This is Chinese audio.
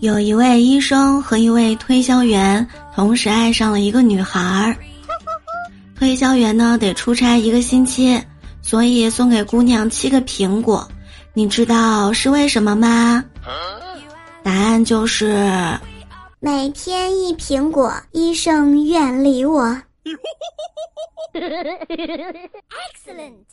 有一位医生和一位推销员同时爱上了一个女孩儿。推销员呢得出差一个星期所以送给姑娘七个苹果。你知道是为什么吗？答案就是每天一苹果医生远离我。Excellent.